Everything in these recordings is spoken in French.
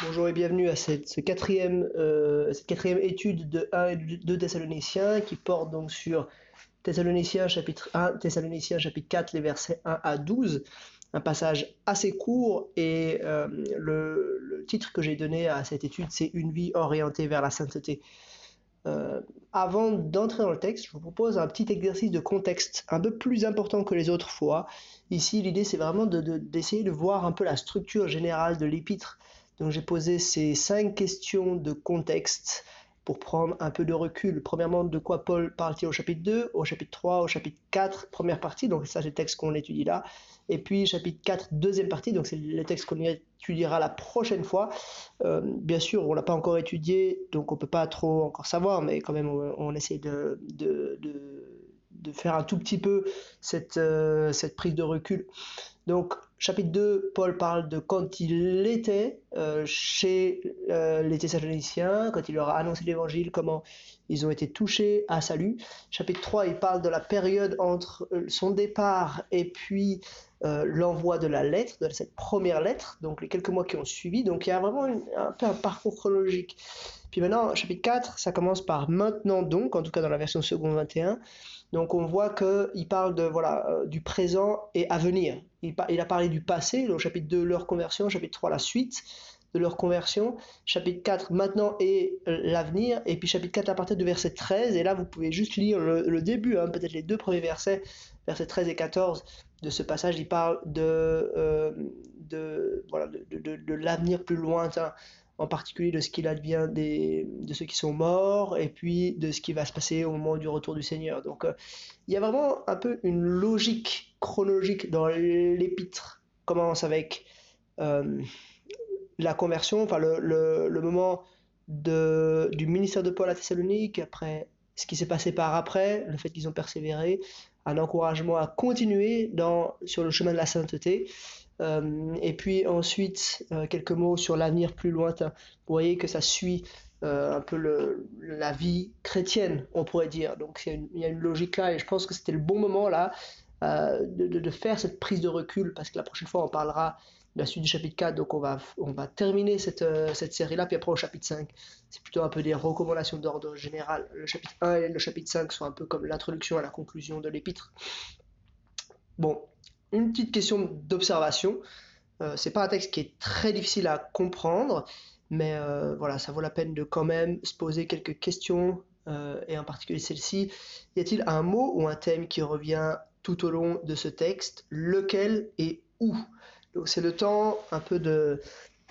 Bonjour et bienvenue à cette, euh, quatrième étude de 1 et 2 Thessaloniciens qui porte donc sur Thessaloniciens chapitre 1, Thessaloniciens chapitre 4, les versets 1 à 12. Un passage assez court et euh, le, le, titre que j'ai donné à cette étude c'est Une vie orientée vers la sainteté. Euh, avant d'entrer dans le texte, je vous propose un petit exercice de contexte un peu plus important que les autres fois. Ici, l'idée c'est vraiment d'essayer de, de, de voir un peu la structure générale de l'épître donc j'ai posé ces cinq questions de contexte pour prendre un peu de recul. Premièrement, de quoi Paul parle-t-il au chapitre 2, au chapitre 3, au chapitre 4, première partie, donc ça c'est le texte qu'on étudie là. Et puis chapitre 4, deuxième partie, donc c'est le texte qu'on étudiera la prochaine fois. Euh, bien sûr, on l'a pas encore étudié, donc on peut pas trop encore savoir, mais quand même on, essaie de, de, de, de, faire un tout petit peu cette, euh, cette prise de recul. Donc chapitre 2, Paul parle de quand il était euh, chez euh, les Thessaloniciens, quand il leur a annoncé l'évangile, comment ils ont été touchés à salut. Chapitre 3, il parle de la période entre euh, son départ et puis l'envoi de la lettre, de cette première lettre, donc les quelques mois qui ont suivi. Donc il y a vraiment un peu un parcours chronologique. Puis maintenant, chapitre 4, ça commence par maintenant donc, en tout cas dans la version seconde 21. Donc on voit qu'il parle de, voilà, du présent et à venir. Il, a parlé du passé, au chapitre 2, leur conversion, chapitre 3, la suite de leur conversion, chapitre 4, maintenant et euh, l'avenir, et puis chapitre 4 à partir du verset 13, et là vous pouvez juste lire le, début, hein, peut-être les deux premiers versets, versets 13 et 14 de ce passage, il parle de, euh, de l'avenir plus lointain en particulier de ce qu'il advient des, de ceux qui sont morts, et puis de ce qui va se passer au moment du retour du Seigneur. Donc euh, il y a vraiment un peu une logique chronologique dans l'épître. Commence avec euh, la conversion, enfin le, le, le moment de, du ministère de Paul à Thessalonique, après ce qui s'est passé par après, le fait qu'ils ont persévéré, un encouragement à continuer dans, sur le chemin de la sainteté, et puis ensuite, euh, quelques mots sur l'avenir plus lointain. Vous voyez que ça suit euh, un peu la vie chrétienne, on pourrait dire. Donc il y, a une logique là, et je pense que c'était le bon moment là euh, de, faire cette prise de recul, parce que la prochaine fois on parlera de la suite du chapitre 4, donc on va, terminer cette, euh, cette série-là, puis après au chapitre 5, c'est plutôt un peu des recommandations d'ordre général. Le chapitre 1 et le chapitre 5 sont un peu comme l'introduction à la conclusion de l'épître. Bon, une petite question d'observation. Euh, c'est pas un texte qui est très difficile à comprendre, mais euh, voilà, ça vaut la peine de quand même se poser quelques questions, euh, et en particulier celle-ci. Y a-t-il un mot ou un thème qui revient tout au long de ce texte? Lequel et où? Donc c'est le temps un peu de,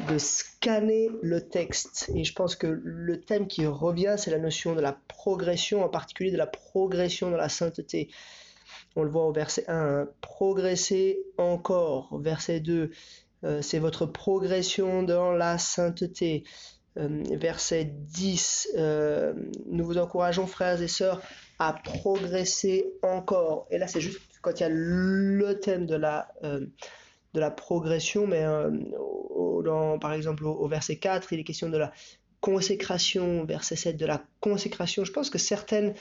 de scanner le texte. Et je pense que le thème qui revient, c'est la notion de la progression, en particulier de la progression dans la sainteté. On le voit au verset 1, hein, progresser encore. Verset 2, euh, c'est votre progression dans la sainteté. Euh, verset 10, euh, nous vous encourageons, frères et sœurs, à progresser encore. Et là, c'est juste quand il y a le thème de la, de la progression, mais dans, par exemple au, au verset 4, il est question de la consécration, verset 7 de la consécration. Je pense que certaines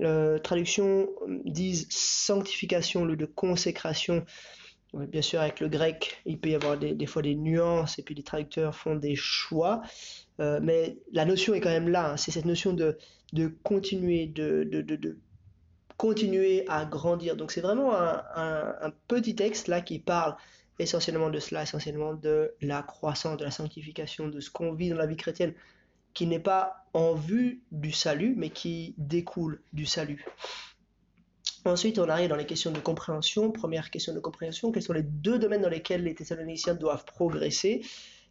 euh, traductions disent sanctification au lieu de consécration. Bien sûr, avec le grec, il peut y avoir des, fois des nuances et puis les traducteurs font des choix. Euh, mais la notion est quand même là. Hein. C'est cette notion de, continuer, de, continuer à grandir. Donc c'est vraiment un, un, un, petit texte là qui parle essentiellement de cela, essentiellement de la croissance, de la sanctification, de ce qu'on vit dans la vie chrétienne qui n'est pas en vue du salut, mais qui découle du salut. Ensuite, on arrive dans les questions de compréhension. Première question de compréhension, quels sont les deux domaines dans lesquels les Thessaloniciens doivent progresser?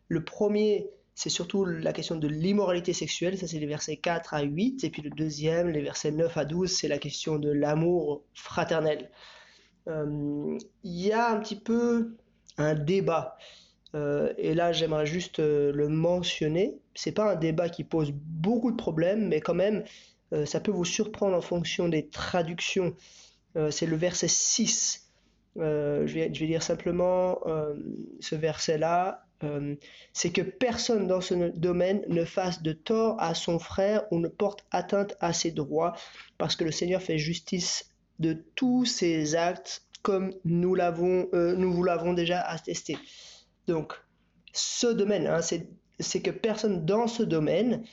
Le premier, c'est surtout la question de l'immoralité sexuelle, ça c'est les versets 4 à 8, et puis le deuxième, les versets 9 à 12, c'est la question de l'amour fraternel. Euh, il y a un petit peu un débat euh, et là, j'aimerais juste euh, le mentionner. C'est pas un débat qui pose beaucoup de problèmes, mais quand même, euh, ça peut vous surprendre en fonction des traductions. Euh, c'est le verset 6. Euh, je, vais, je vais dire simplement ce verset-là. c'est que personne dans ce domaine ne fasse de tort à son frère ou ne porte atteinte à ses droits, parce que le Seigneur fait justice de tous ses actes, comme nous l'avons, nous vous l'avons déjà attesté. Donc, ce domaine, hein, c'est c'est que personne dans ce domaine,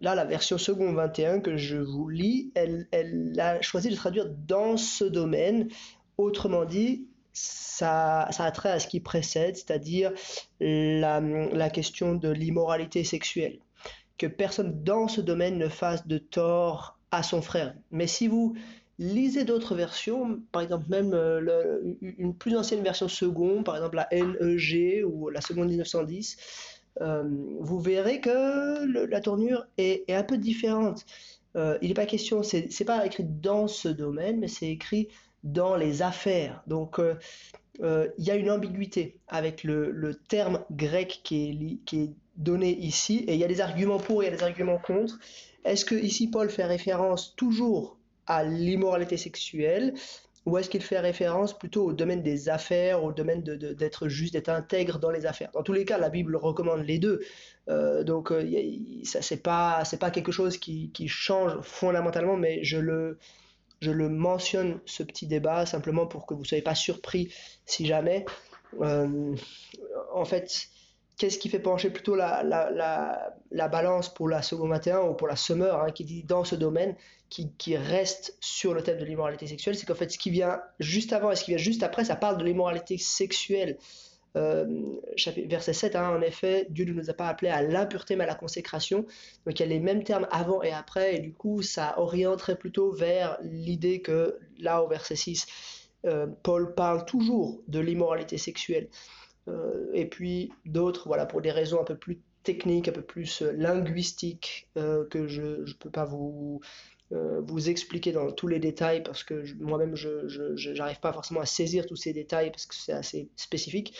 là la version second 21 que je vous lis, elle, elle a choisi de traduire dans ce domaine, autrement dit, ça, ça a trait à ce qui précède, c'est-à-dire la, la question de l'immoralité sexuelle. Que personne dans ce domaine ne fasse de tort à son frère. Mais si vous lisez d'autres versions, par exemple même euh, une plus ancienne version seconde, par exemple la NEG ou la seconde 1910, euh, vous verrez que la tournure est, un peu différente. Euh, il n'est pas question, c'est pas écrit dans ce domaine, mais c'est écrit dans les affaires. Donc il y a une ambiguïté avec le, terme grec qui est, qui est donné ici, et il y a des arguments pour et il y a des arguments contre. Est-ce que ici Paul fait référence toujours à l'immoralité sexuelle? Ou est-ce qu'il fait référence plutôt au domaine des affaires, au domaine d'être juste, d'être intègre dans les affaires? Dans tous les cas, la Bible recommande les deux. Euh, donc, euh, ça c'est pas pas quelque chose qui, change fondamentalement, mais je le je le mentionne ce petit débat simplement pour que vous ne soyez pas surpris si jamais. Euh, en fait, qu'est-ce qui fait pencher plutôt la, la, balance pour la seconde 21 ou pour la summer, hein, qui dit dans ce domaine, qui, qui, reste sur le thème de l'immoralité sexuelle, c'est qu'en fait, ce qui vient juste avant et ce qui vient juste après, ça parle de l'immoralité sexuelle. Euh, verset 7, hein, en effet, Dieu ne nous a pas appelés à l'impureté mais à la consécration. Donc il y a les mêmes termes avant et après, et du coup ça orienterait plutôt vers l'idée que là au verset 6, euh, Paul parle toujours de l'immoralité sexuelle. Euh, et puis d'autres, voilà, pour des raisons un peu plus techniques, un peu plus euh, linguistiques, euh, que je ne peux pas vous, vous expliquer dans tous les détails parce que moi-même je n'arrive pas forcément à saisir tous ces détails parce que c'est assez spécifique.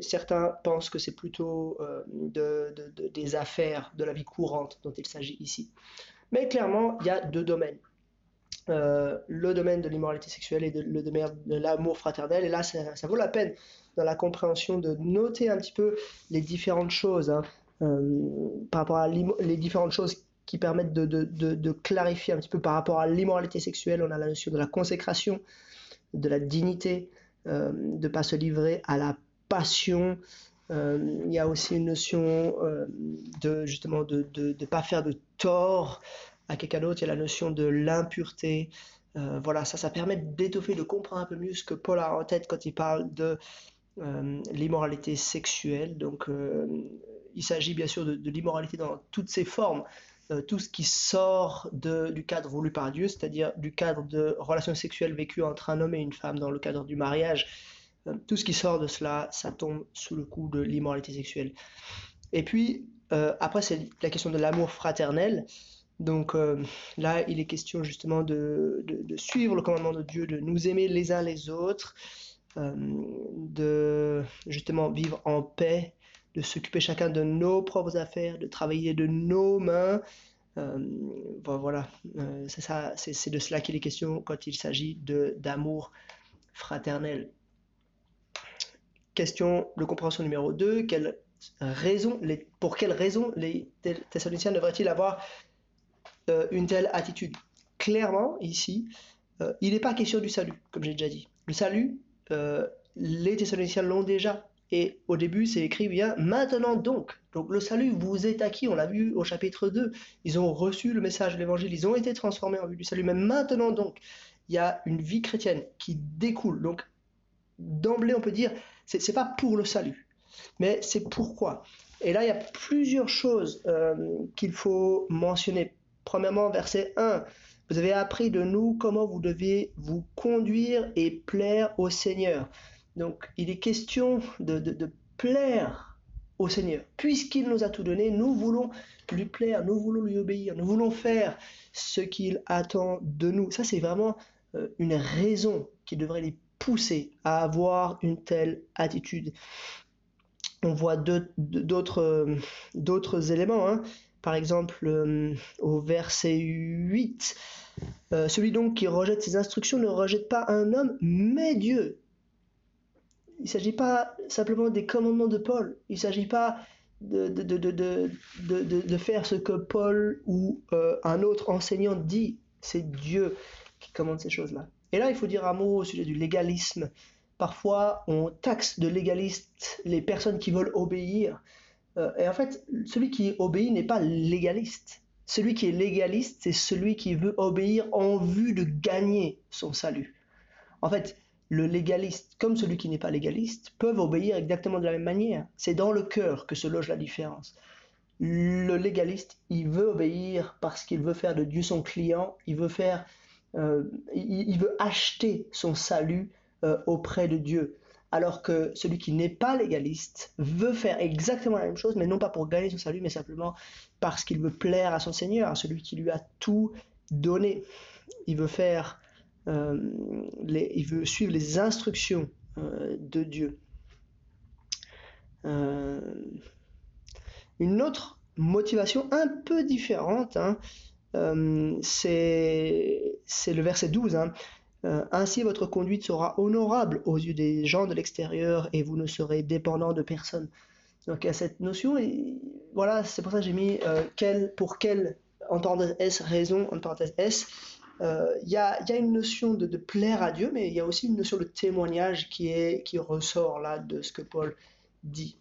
certains pensent que c'est plutôt de, des affaires de la vie courante dont il s'agit ici. Mais clairement, il y a deux domaines. Le domaine de l'immoralité sexuelle et le domaine de l'amour fraternel. Et là, ça, vaut la peine dans la compréhension de noter un petit peu les différentes choses hein, euh, par rapport à les différentes choses qui permettent de, de, de, clarifier un petit peu par rapport à l'immoralité sexuelle. On a la notion de la consécration, de la dignité, euh, de ne pas se livrer à la passion. Euh, il y a aussi une notion de justement de ne pas faire de tort à quelqu'un d'autre. Il y a la notion de l'impureté. voilà, ça, ça permet d'étoffer, de comprendre un peu mieux ce que Paul a en tête quand il parle de euh, l'immoralité sexuelle. Donc, euh, il s'agit bien sûr de, l'immoralité dans toutes ses formes, euh, tout ce qui sort de, du cadre voulu par Dieu, c'est-à-dire du cadre de relations sexuelles vécues entre un homme et une femme dans le cadre du mariage. tout ce qui sort de cela, ça tombe sous le coup de l'immoralité sexuelle. Et puis, après, c'est la question de l'amour fraternel. Donc là, il est question justement de, de, suivre le commandement de Dieu, de nous aimer les uns les autres, euh, de justement vivre en paix, de s'occuper chacun de nos propres affaires, de travailler de nos mains. Euh, voilà, euh, c'est ça, c'est de cela qu'il est question quand il s'agit d'amour fraternel. Question de compréhension numéro 2. Quelle raison, pour quelles raisons les Thessaloniciens devraient-ils avoir une telle attitude Clairement, ici, il n'est pas question du salut, comme j'ai déjà dit. Le salut, euh, les Thessaloniciens l'ont déjà. Et au début, c'est écrit bien maintenant donc. Donc le salut vous est acquis, on l'a vu au chapitre 2. Ils ont reçu le message de l'évangile, ils ont été transformés en vue du salut. Mais maintenant donc, il y a une vie chrétienne qui découle. Donc d'emblée, on peut dire, c'est, n'est pas pour le salut, mais c'est pourquoi. Et là, il y a plusieurs choses euh, qu'il faut mentionner. Premièrement, verset 1, vous avez appris de nous comment vous deviez vous conduire et plaire au Seigneur. Donc il est question de, plaire au Seigneur. Puisqu'il nous a tout donné, nous voulons lui plaire, nous voulons lui obéir, nous voulons faire ce qu'il attend de nous. Ça, c'est vraiment euh, une raison qui devrait les pousser à avoir une telle attitude. On voit d'autres éléments. Hein. Par exemple, euh, au verset 8, euh, celui donc qui rejette ses instructions ne rejette pas un homme, mais Dieu. Il ne s'agit pas simplement des commandements de Paul, il ne s'agit pas de, de, faire ce que Paul ou euh, un autre enseignant dit, c'est Dieu qui commande ces choses-là. Et là, il faut dire un mot au sujet du légalisme. Parfois, on taxe de légalistes les personnes qui veulent obéir. Euh, et en fait, celui qui obéit n'est pas légaliste. Celui qui est légaliste, c'est celui qui veut obéir en vue de gagner son salut. En fait, le légaliste, comme celui qui n'est pas légaliste, peuvent obéir exactement de la même manière. C'est dans le cœur que se loge la différence. Le légaliste, il veut obéir parce qu'il veut faire de Dieu son client, il veut faire, euh, il, veut acheter son salut euh, auprès de Dieu. Alors que celui qui n'est pas légaliste veut faire exactement la même chose, mais non pas pour gagner son salut, mais simplement parce qu'il veut plaire à son Seigneur, à celui qui lui a tout donné. Il veut faire, euh, il veut suivre les instructions de Dieu. Une autre motivation un peu différente, hein, euh, c'est le verset 12. Hein. Euh, ainsi votre conduite sera honorable aux yeux des gens de l'extérieur et vous ne serez dépendant de personne. Donc il y a cette notion, voilà, c'est pour ça que j'ai mis euh, quel, pour quelle, en parenthèse S, raison, en parenthèse S. Il y, a, une notion de, plaire à Dieu, mais il y a aussi une notion de témoignage qui, qui ressort là de ce que Paul dit.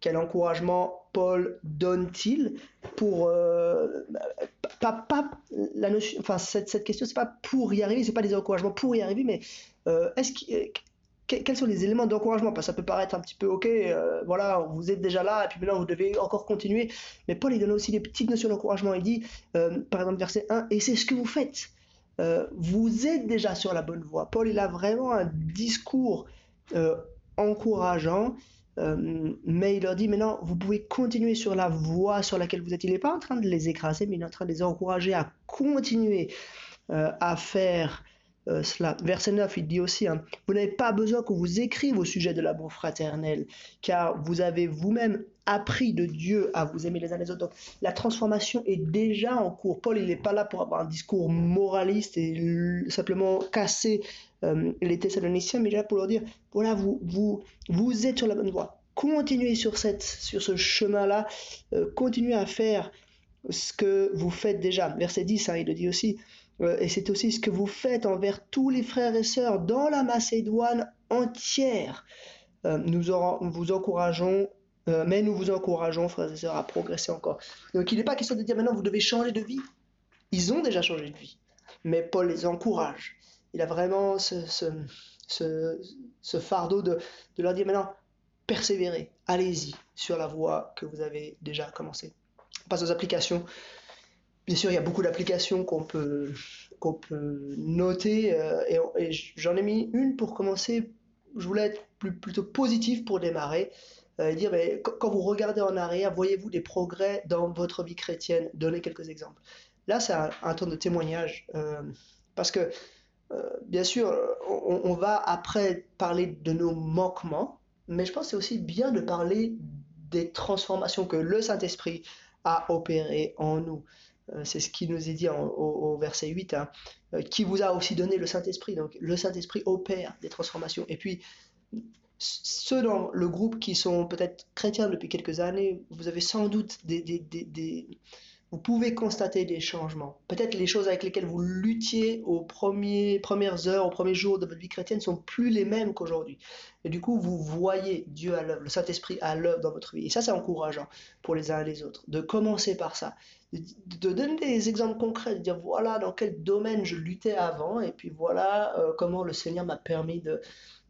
Quel encouragement Paul donne-t-il pour euh, pas, pas, la notion, enfin cette, cette question c'est pas pour y arriver, c'est pas des encouragements pour y arriver, mais euh, est-ce quels sont les éléments d'encouragement? Parce que ça peut paraître un petit peu ok, euh, voilà, vous êtes déjà là et puis maintenant vous devez encore continuer. Mais Paul il donne aussi des petites notions d'encouragement. Il dit, par exemple verset 1, et c'est ce que vous faites. vous êtes déjà sur la bonne voie. Paul il a vraiment un discours encourageant euh, mais il leur dit maintenant, vous pouvez continuer sur la voie sur laquelle vous êtes. Il n'est pas en train de les écraser, mais il est en train de les encourager à continuer euh, à faire euh, cela. Verset 9, il dit aussi, hein, vous n'avez pas besoin qu'on vous écrive au sujet de l'amour fraternel, car vous avez vous-même appris de Dieu à vous aimer les uns les autres. Donc la transformation est déjà en cours. Paul, il n'est pas là pour avoir un discours moraliste et simplement casser euh, les Thessaloniciens, mais là pour leur dire, voilà, vous, vous, vous êtes sur la bonne voie. Continuez sur, cette, sur ce chemin-là, euh, continuez à faire ce que vous faites déjà. Verset 10, hein, il le dit aussi, euh, et c'est aussi ce que vous faites envers tous les frères et sœurs dans la Macédoine entière. nous vous encourageons mais nous vous encourageons, frères et sœurs, à progresser encore. Donc il n'est pas question de dire maintenant vous devez changer de vie. Ils ont déjà changé de vie. Mais Paul les encourage il a vraiment ce, fardeau de, leur dire maintenant, persévérez, allez-y sur la voie que vous avez déjà commencé. On passe aux applications. Bien sûr, il y a beaucoup d'applications qu'on peut, noter euh, et, j'en ai mis une pour commencer. Je voulais être plutôt positif pour démarrer euh, et dire quand vous regardez en arrière, voyez-vous des progrès dans votre vie chrétienne? Donnez quelques exemples. Là, c'est un, temps de témoignage euh, parce que euh, bien sûr, on, va après parler de nos manquements, mais je pense que c'est aussi bien de parler des transformations que le Saint-Esprit a opérées en nous. Euh, c'est ce qui nous est dit au, verset 8, hein. euh, qui vous a aussi donné le Saint-Esprit. Donc le Saint-Esprit opère des transformations. Et puis, ceux dans le groupe qui sont peut-être chrétiens depuis quelques années, vous avez sans doute des, des, des vous pouvez constater des changements. Peut-être les choses avec lesquelles vous luttiez aux premiers, premières heures, aux premiers jours de votre vie chrétienne sont plus les mêmes qu'aujourd'hui. Et du coup, vous voyez Dieu à l'œuvre, le Saint-Esprit à l'œuvre dans votre vie. Et ça, c'est encourageant pour les uns et les autres, de commencer par ça, de, donner des exemples concrets, de dire voilà dans quel domaine je luttais avant, et puis voilà euh, comment le Seigneur m'a permis de,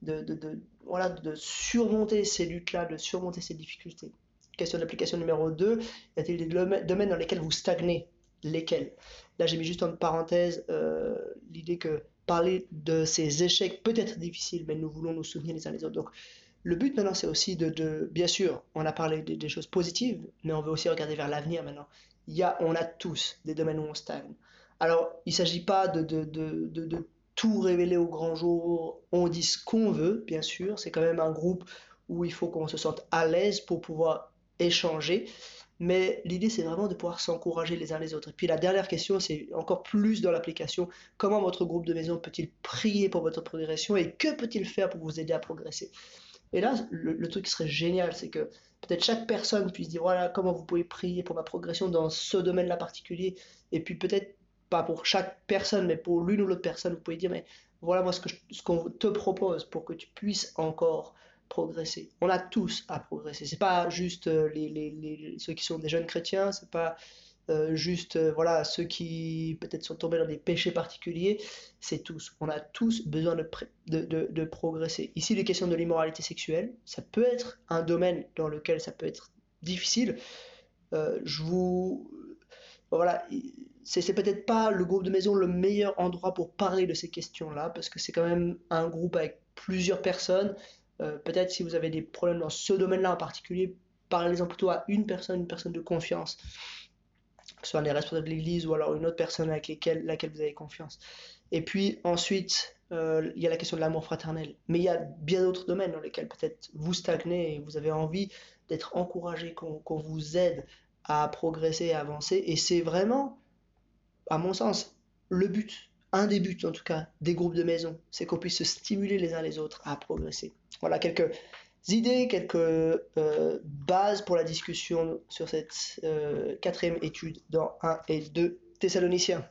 de, de, voilà, de surmonter ces luttes-là, de surmonter ces difficultés. Question d'application numéro 2, y a-t-il des domaines dans lesquels vous stagnez? Lesquels? Là, j'ai mis juste en parenthèse euh, l'idée que parler de ces échecs peut être difficile, mais nous voulons nous souvenir les uns les autres. Donc, le but maintenant, c'est aussi de, bien sûr, on a parlé des, choses positives, mais on veut aussi regarder vers l'avenir maintenant. Il y a, on a tous des domaines où on stagne. Alors, il ne s'agit pas de, de, de, tout révéler au grand jour. On dit ce qu'on veut, bien sûr. C'est quand même un groupe où il faut qu'on se sente à l'aise pour pouvoir échanger. Mais l'idée, c'est vraiment de pouvoir s'encourager les uns les autres. Et puis la dernière question, c'est encore plus dans l'application. Comment votre groupe de maison peut-il prier pour votre progression et que peut-il faire pour vous aider à progresser? Et là, le, truc qui serait génial, c'est que peut-être chaque personne puisse dire, voilà, comment vous pouvez prier pour ma progression dans ce domaine-là particulier. Et puis peut-être pas pour chaque personne, mais pour l'une ou l'autre personne, vous pouvez dire, mais voilà moi ce qu'on ce qu'on te propose pour que tu puisses encore progresser. On a tous à progresser. C'est pas juste euh, les, les, ceux qui sont des jeunes chrétiens, c'est pas euh, juste euh, voilà ceux qui peut-être sont tombés dans des péchés particuliers. C'est tous. On a tous besoin de, de progresser. Ici, les questions de l'immoralité sexuelle, ça peut être un domaine dans lequel ça peut être difficile. je vous voilà, c'est peut-être pas le groupe de maison le meilleur endroit pour parler de ces questions-là, parce que c'est quand même un groupe avec plusieurs personnes. Euh, peut-être si vous avez des problèmes dans ce domaine-là en particulier, parlez-en plutôt à une personne, une personne de confiance, que ce soit les responsables de l'église ou alors une autre personne avec laquelle vous avez confiance. Et puis ensuite, euh, il y a la question de l'amour fraternel. Mais il y a bien d'autres domaines dans lesquels peut-être vous stagnez et vous avez envie d'être encouragé, qu'on vous aide à progresser, à avancer. Et c'est vraiment, à mon sens, le but, un des buts en tout cas, des groupes de maison, c'est qu'on puisse se stimuler les uns les autres à progresser. Voilà quelques idées, quelques euh, bases pour la discussion sur cette euh, quatrième étude dans 1 et 2 Thessaloniciens.